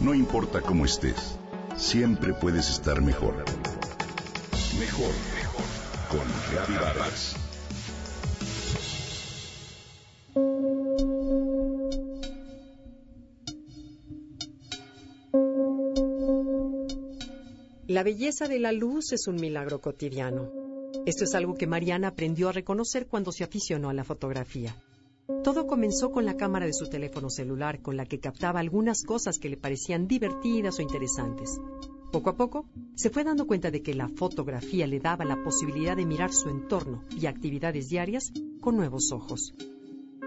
No importa cómo estés, siempre puedes estar mejor. Mejor, mejor. Con Vargas. La belleza de la luz es un milagro cotidiano. Esto es algo que Mariana aprendió a reconocer cuando se aficionó a la fotografía. Todo comenzó con la cámara de su teléfono celular, con la que captaba algunas cosas que le parecían divertidas o interesantes. Poco a poco, se fue dando cuenta de que la fotografía le daba la posibilidad de mirar su entorno y actividades diarias con nuevos ojos.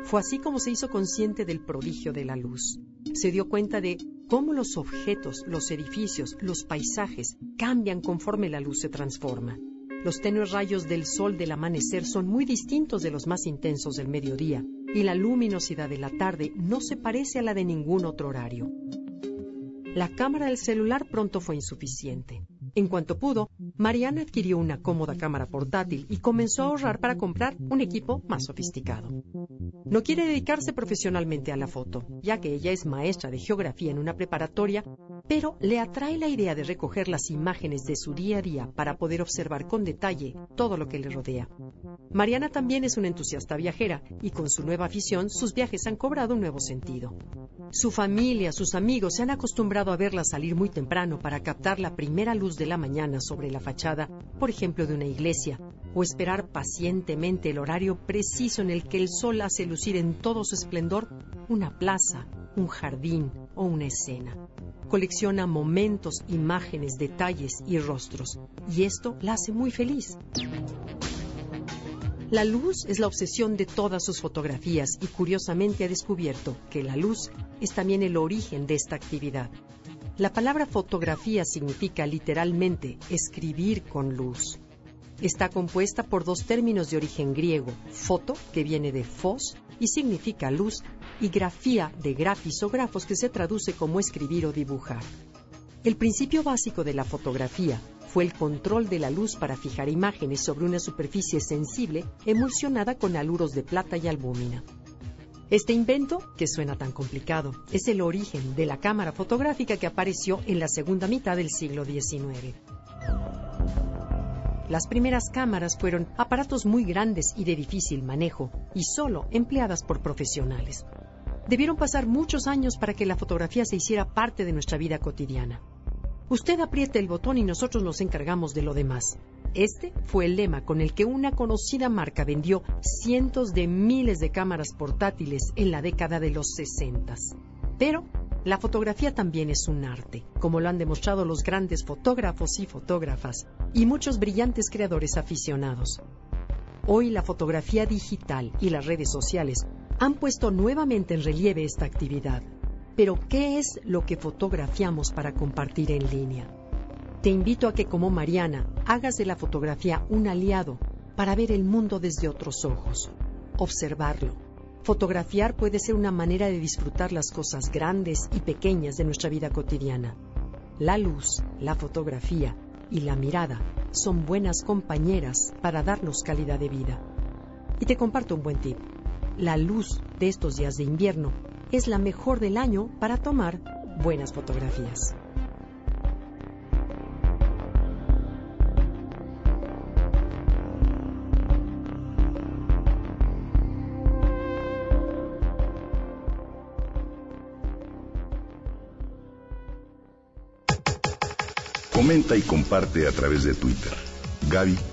Fue así como se hizo consciente del prodigio de la luz. Se dio cuenta de cómo los objetos, los edificios, los paisajes cambian conforme la luz se transforma. Los tenues rayos del sol del amanecer son muy distintos de los más intensos del mediodía, y la luminosidad de la tarde no se parece a la de ningún otro horario. La cámara del celular pronto fue insuficiente. En cuanto pudo, Mariana adquirió una cómoda cámara portátil y comenzó a ahorrar para comprar un equipo más sofisticado. No quiere dedicarse profesionalmente a la foto, ya que ella es maestra de geografía en una preparatoria, pero le atrae la idea de recoger las imágenes de su día a día para poder observar con detalle todo lo que le rodea. Mariana también es una entusiasta viajera y con su nueva afición sus viajes han cobrado un nuevo sentido. Su familia, sus amigos se han acostumbrado a verla salir muy temprano para captar la primera luz de la mañana sobre la fachada, por ejemplo, de una iglesia, o esperar pacientemente el horario preciso en el que el sol hace lucir en todo su esplendor una plaza, un jardín o una escena. Colecciona momentos, imágenes, detalles y rostros, y esto la hace muy feliz. La luz es la obsesión de todas sus fotografías y curiosamente ha descubierto que la luz es también el origen de esta actividad. La palabra fotografía significa literalmente escribir con luz. Está compuesta por dos términos de origen griego, foto, que viene de fos y significa luz, y grafía de grafis o grafos que se traduce como escribir o dibujar. El principio básico de la fotografía fue el control de la luz para fijar imágenes sobre una superficie sensible emulsionada con aluros de plata y albúmina. Este invento, que suena tan complicado, es el origen de la cámara fotográfica que apareció en la segunda mitad del siglo XIX. Las primeras cámaras fueron aparatos muy grandes y de difícil manejo, y solo empleadas por profesionales. Debieron pasar muchos años para que la fotografía se hiciera parte de nuestra vida cotidiana. Usted apriete el botón y nosotros nos encargamos de lo demás. Este fue el lema con el que una conocida marca vendió cientos de miles de cámaras portátiles en la década de los 60. Pero la fotografía también es un arte, como lo han demostrado los grandes fotógrafos y fotógrafas y muchos brillantes creadores aficionados. Hoy la fotografía digital y las redes sociales han puesto nuevamente en relieve esta actividad. Pero, ¿qué es lo que fotografiamos para compartir en línea? Te invito a que, como Mariana, hagas de la fotografía un aliado para ver el mundo desde otros ojos, observarlo. Fotografiar puede ser una manera de disfrutar las cosas grandes y pequeñas de nuestra vida cotidiana. La luz, la fotografía y la mirada son buenas compañeras para darnos calidad de vida. Y te comparto un buen tip. La luz de estos días de invierno es la mejor del año para tomar buenas fotografías. Comenta y comparte a través de Twitter. Gaby-Vargas.